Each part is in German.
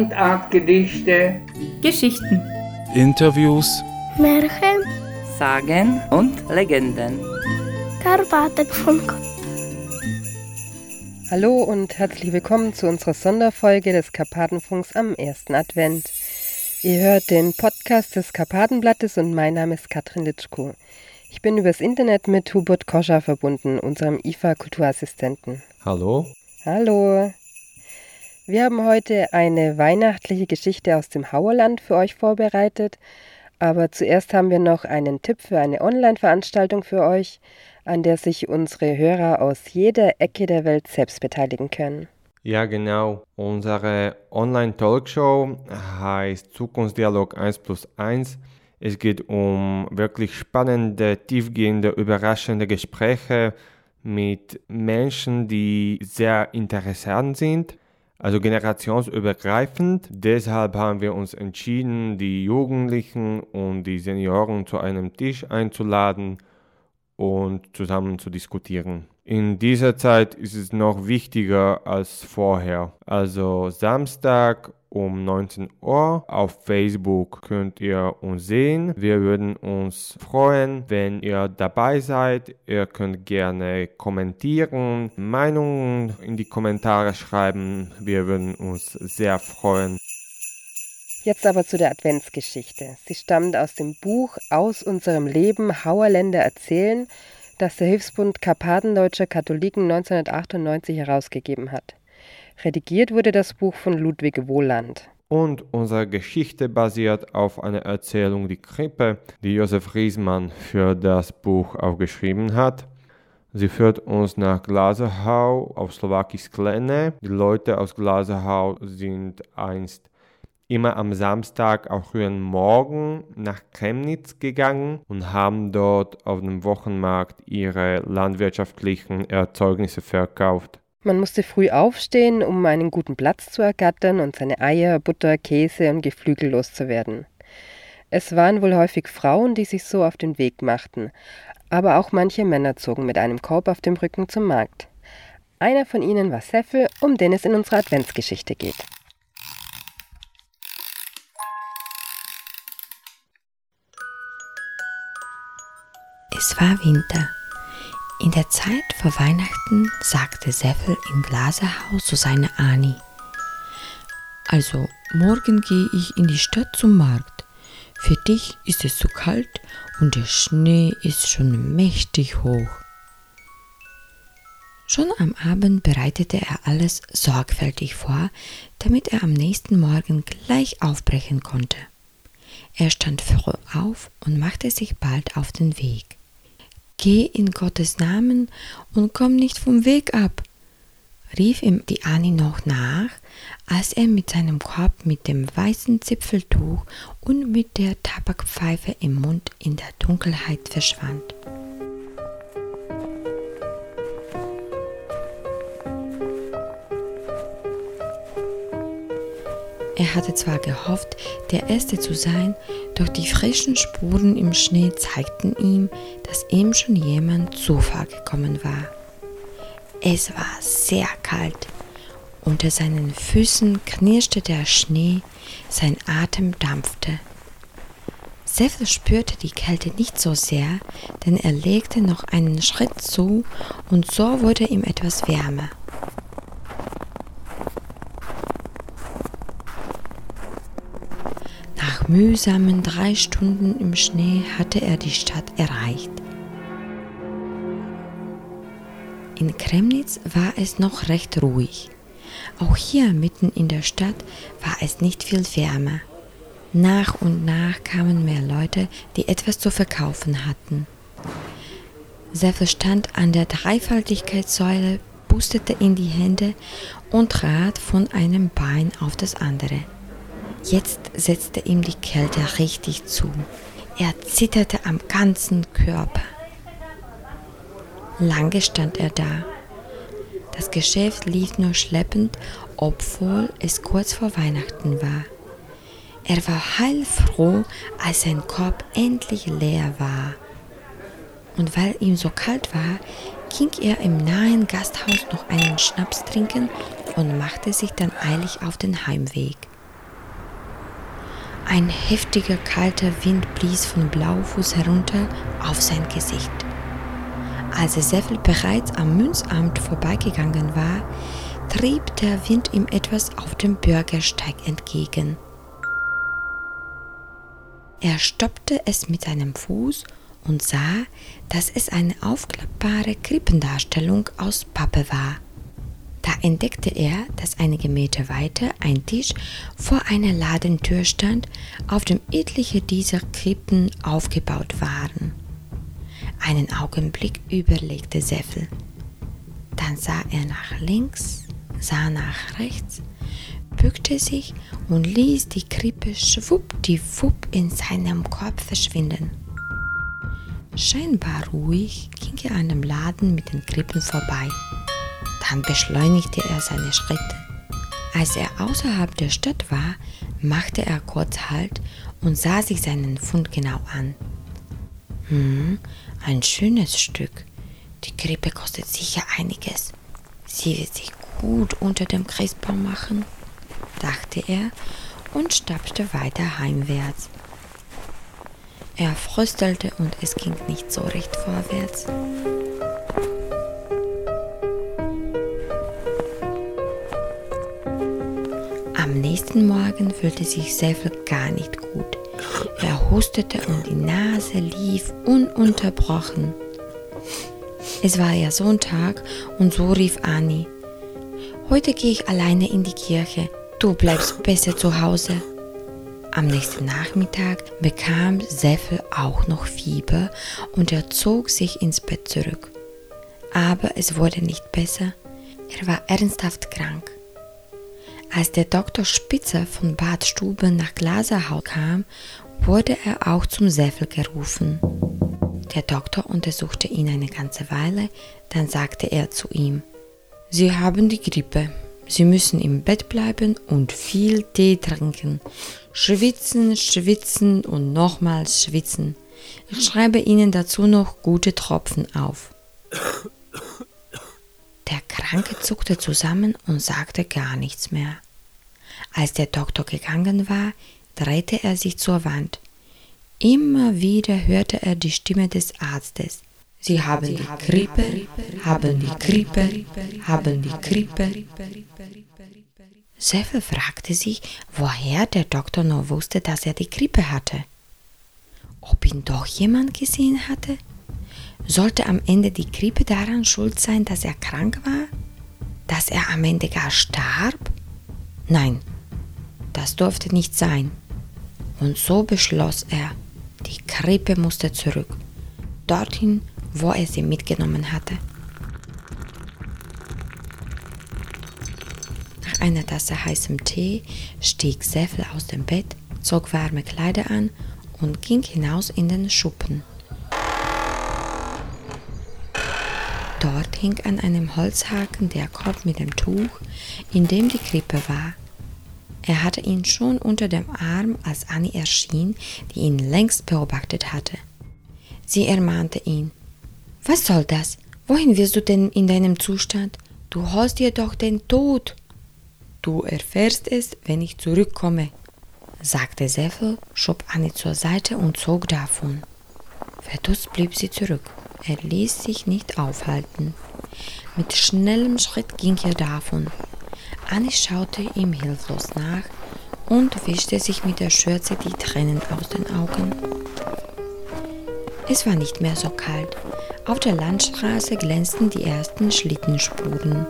Mundartgedichte, Geschichten, Interviews, Märchen, Sagen und Legenden. Karpatenfunk. Hallo und herzlich willkommen zu unserer Sonderfolge des Karpatenfunks am ersten Advent. Ihr hört den Podcast des Karpatenblattes und mein Name ist Katrin Litschko. Ich bin übers Internet mit Hubert Koscher verbunden, unserem IFA-Kulturassistenten. Hallo? Hallo. Wir haben heute eine weihnachtliche Geschichte aus dem Hauerland für euch vorbereitet, aber zuerst haben wir noch einen Tipp für eine Online-Veranstaltung für euch, an der sich unsere Hörer aus jeder Ecke der Welt selbst beteiligen können. Ja, genau. Unsere Online-Talkshow heißt Zukunftsdialog 1 plus 1. Es geht um wirklich spannende, tiefgehende, überraschende Gespräche mit Menschen, die sehr interessant sind also generationsübergreifend. Deshalb haben wir uns entschieden, die Jugendlichen und die Senioren zu einem Tisch einzuladen und zusammen zu diskutieren. In dieser Zeit ist es noch wichtiger als vorher. Also Samstag um 19 Uhr auf Facebook könnt ihr uns sehen. Wir würden uns freuen, wenn ihr dabei seid. Ihr könnt gerne kommentieren, Meinungen in die Kommentare schreiben. Wir würden uns sehr freuen. Jetzt aber zu der Adventsgeschichte. Sie stammt aus dem Buch Aus unserem Leben Hauerländer erzählen, das der Hilfsbund Karpatendeutscher Katholiken 1998 herausgegeben hat. Redigiert wurde das Buch von Ludwig Wohland. Und unsere Geschichte basiert auf einer Erzählung Die Krippe, die Josef Riesmann für das Buch aufgeschrieben hat. Sie führt uns nach Glaserhau auf Slowakisch Klene. Die Leute aus Glaserhau sind einst immer am Samstag, auch frühen Morgen, nach Chemnitz gegangen und haben dort auf dem Wochenmarkt ihre landwirtschaftlichen Erzeugnisse verkauft. Man musste früh aufstehen, um einen guten Platz zu ergattern und seine Eier, Butter, Käse und Geflügel loszuwerden. Es waren wohl häufig Frauen, die sich so auf den Weg machten, aber auch manche Männer zogen mit einem Korb auf dem Rücken zum Markt. Einer von ihnen war Seffel, um den es in unserer Adventsgeschichte geht. Es war Winter. In der Zeit vor Weihnachten sagte Seffel im Glaserhaus zu seiner Ani. Also, morgen gehe ich in die Stadt zum Markt. Für dich ist es zu kalt und der Schnee ist schon mächtig hoch. Schon am Abend bereitete er alles sorgfältig vor, damit er am nächsten Morgen gleich aufbrechen konnte. Er stand früh auf und machte sich bald auf den Weg. Geh in Gottes Namen und komm nicht vom Weg ab, rief ihm die Annie noch nach, als er mit seinem Korb mit dem weißen Zipfeltuch und mit der Tabakpfeife im Mund in der Dunkelheit verschwand. Er hatte zwar gehofft, der Erste zu sein, doch die frischen Spuren im Schnee zeigten ihm, dass ihm schon jemand zuvor gekommen war. Es war sehr kalt. Unter seinen Füßen knirschte der Schnee, sein Atem dampfte. Seffel spürte die Kälte nicht so sehr, denn er legte noch einen Schritt zu und so wurde ihm etwas wärmer. Mühsamen drei Stunden im Schnee hatte er die Stadt erreicht. In Kremnitz war es noch recht ruhig. Auch hier mitten in der Stadt war es nicht viel wärmer. Nach und nach kamen mehr Leute, die etwas zu verkaufen hatten. Seffe stand an der Dreifaltigkeitssäule, pustete in die Hände und trat von einem Bein auf das andere. Jetzt setzte ihm die Kälte richtig zu. Er zitterte am ganzen Körper. Lange stand er da. Das Geschäft lief nur schleppend, obwohl es kurz vor Weihnachten war. Er war heilfroh, als sein Korb endlich leer war. Und weil ihm so kalt war, ging er im nahen Gasthaus noch einen Schnaps trinken und machte sich dann eilig auf den Heimweg. Ein heftiger kalter Wind blies von Blaufuß herunter auf sein Gesicht. Als Seffel bereits am Münzamt vorbeigegangen war, trieb der Wind ihm etwas auf dem Bürgersteig entgegen. Er stoppte es mit seinem Fuß und sah, dass es eine aufklappbare Krippendarstellung aus Pappe war. Da entdeckte er, dass einige Meter weiter ein Tisch vor einer Ladentür stand, auf dem etliche dieser Krippen aufgebaut waren. Einen Augenblick überlegte Seffel. Dann sah er nach links, sah nach rechts, bückte sich und ließ die Krippe schwuppdiwupp in seinem Korb verschwinden. Scheinbar ruhig ging er an dem Laden mit den Krippen vorbei. Dann beschleunigte er seine Schritte. Als er außerhalb der Stadt war, machte er kurz Halt und sah sich seinen Fund genau an. Hm, ein schönes Stück. Die Krippe kostet sicher einiges. Sie wird sich gut unter dem Christbaum machen, dachte er und stapfte weiter heimwärts. Er fröstelte und es ging nicht so recht vorwärts. Am nächsten Morgen fühlte sich Seffel gar nicht gut. Er hustete und die Nase lief ununterbrochen. Es war ja Sonntag und so rief Anni. Heute gehe ich alleine in die Kirche. Du bleibst besser zu Hause. Am nächsten Nachmittag bekam Seffel auch noch Fieber und er zog sich ins Bett zurück. Aber es wurde nicht besser. Er war ernsthaft krank. Als der Doktor Spitzer von Bad Stuben nach Glaserhaus kam, wurde er auch zum Seffel gerufen. Der Doktor untersuchte ihn eine ganze Weile, dann sagte er zu ihm, Sie haben die Grippe. Sie müssen im Bett bleiben und viel Tee trinken. Schwitzen, schwitzen und nochmals schwitzen. Ich schreibe Ihnen dazu noch gute Tropfen auf. Der Kranke zuckte zusammen und sagte gar nichts mehr. Als der Doktor gegangen war, drehte er sich zur Wand. Immer wieder hörte er die Stimme des Arztes. Sie haben die Grippe, haben die Grippe, haben die Grippe. Seffel fragte sich, woher der Doktor nur wusste, dass er die Grippe hatte. Ob ihn doch jemand gesehen hatte? Sollte am Ende die Grippe daran schuld sein, dass er krank war? Dass er am Ende gar starb? Nein, das durfte nicht sein. Und so beschloss er, die Grippe musste zurück, dorthin, wo er sie mitgenommen hatte. Nach einer Tasse heißem Tee stieg Seffel aus dem Bett, zog warme Kleider an und ging hinaus in den Schuppen. Dort hing an einem Holzhaken der Korb mit dem Tuch, in dem die Krippe war. Er hatte ihn schon unter dem Arm, als Annie erschien, die ihn längst beobachtet hatte. Sie ermahnte ihn. Was soll das? Wohin wirst du denn in deinem Zustand? Du holst dir doch den Tod. Du erfährst es, wenn ich zurückkomme, sagte Seffel, schob Annie zur Seite und zog davon. Verdutzt blieb sie zurück. Er ließ sich nicht aufhalten. Mit schnellem Schritt ging er davon. Annie schaute ihm hilflos nach und wischte sich mit der Schürze die Tränen aus den Augen. Es war nicht mehr so kalt. Auf der Landstraße glänzten die ersten Schlittenspuren.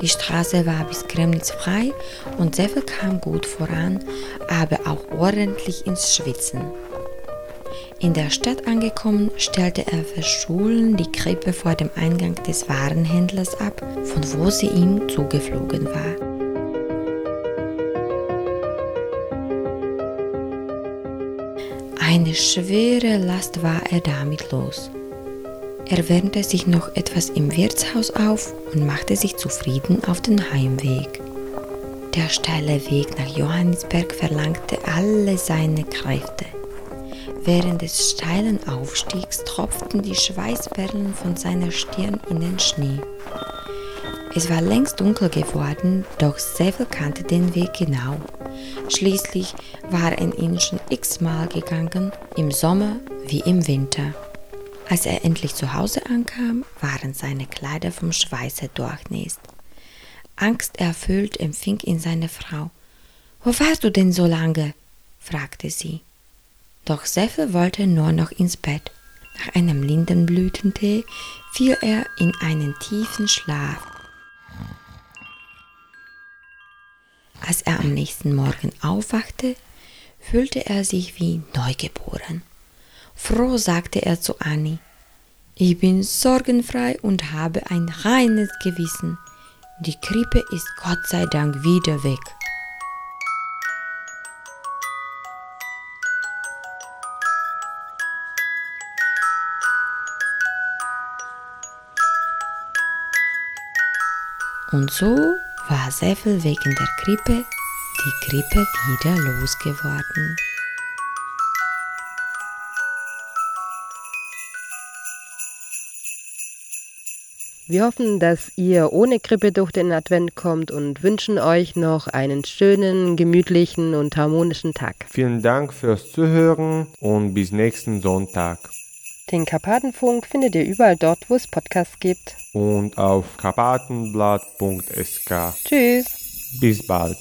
Die Straße war bis Kremnitz frei und Seffel kam gut voran, aber auch ordentlich ins Schwitzen. In der Stadt angekommen, stellte er verschollen die Krippe vor dem Eingang des Warenhändlers ab, von wo sie ihm zugeflogen war. Eine schwere Last war er damit los. Er wärmte sich noch etwas im Wirtshaus auf und machte sich zufrieden auf den Heimweg. Der steile Weg nach Johannisberg verlangte alle seine Kräfte. Während des steilen Aufstiegs tropften die Schweißperlen von seiner Stirn in den Schnee. Es war längst dunkel geworden, doch Sevel kannte den Weg genau. Schließlich war er ihn schon x-mal gegangen, im Sommer wie im Winter. Als er endlich zu Hause ankam, waren seine Kleider vom Schweiße durchnässt. Angsterfüllt empfing ihn seine Frau. Wo warst du denn so lange? fragte sie. Doch Seffel wollte nur noch ins Bett. Nach einem Lindenblütentee fiel er in einen tiefen Schlaf. Als er am nächsten Morgen aufwachte, fühlte er sich wie neugeboren. Froh sagte er zu Annie, ich bin sorgenfrei und habe ein reines Gewissen. Die Krippe ist Gott sei Dank wieder weg. Und so war Seffel wegen der Krippe die Krippe wieder losgeworden. Wir hoffen, dass ihr ohne Grippe durch den Advent kommt und wünschen euch noch einen schönen, gemütlichen und harmonischen Tag. Vielen Dank fürs Zuhören und bis nächsten Sonntag. Den Karpatenfunk findet ihr überall dort, wo es Podcasts gibt. Und auf karpatenblatt.sk. Tschüss. Bis bald.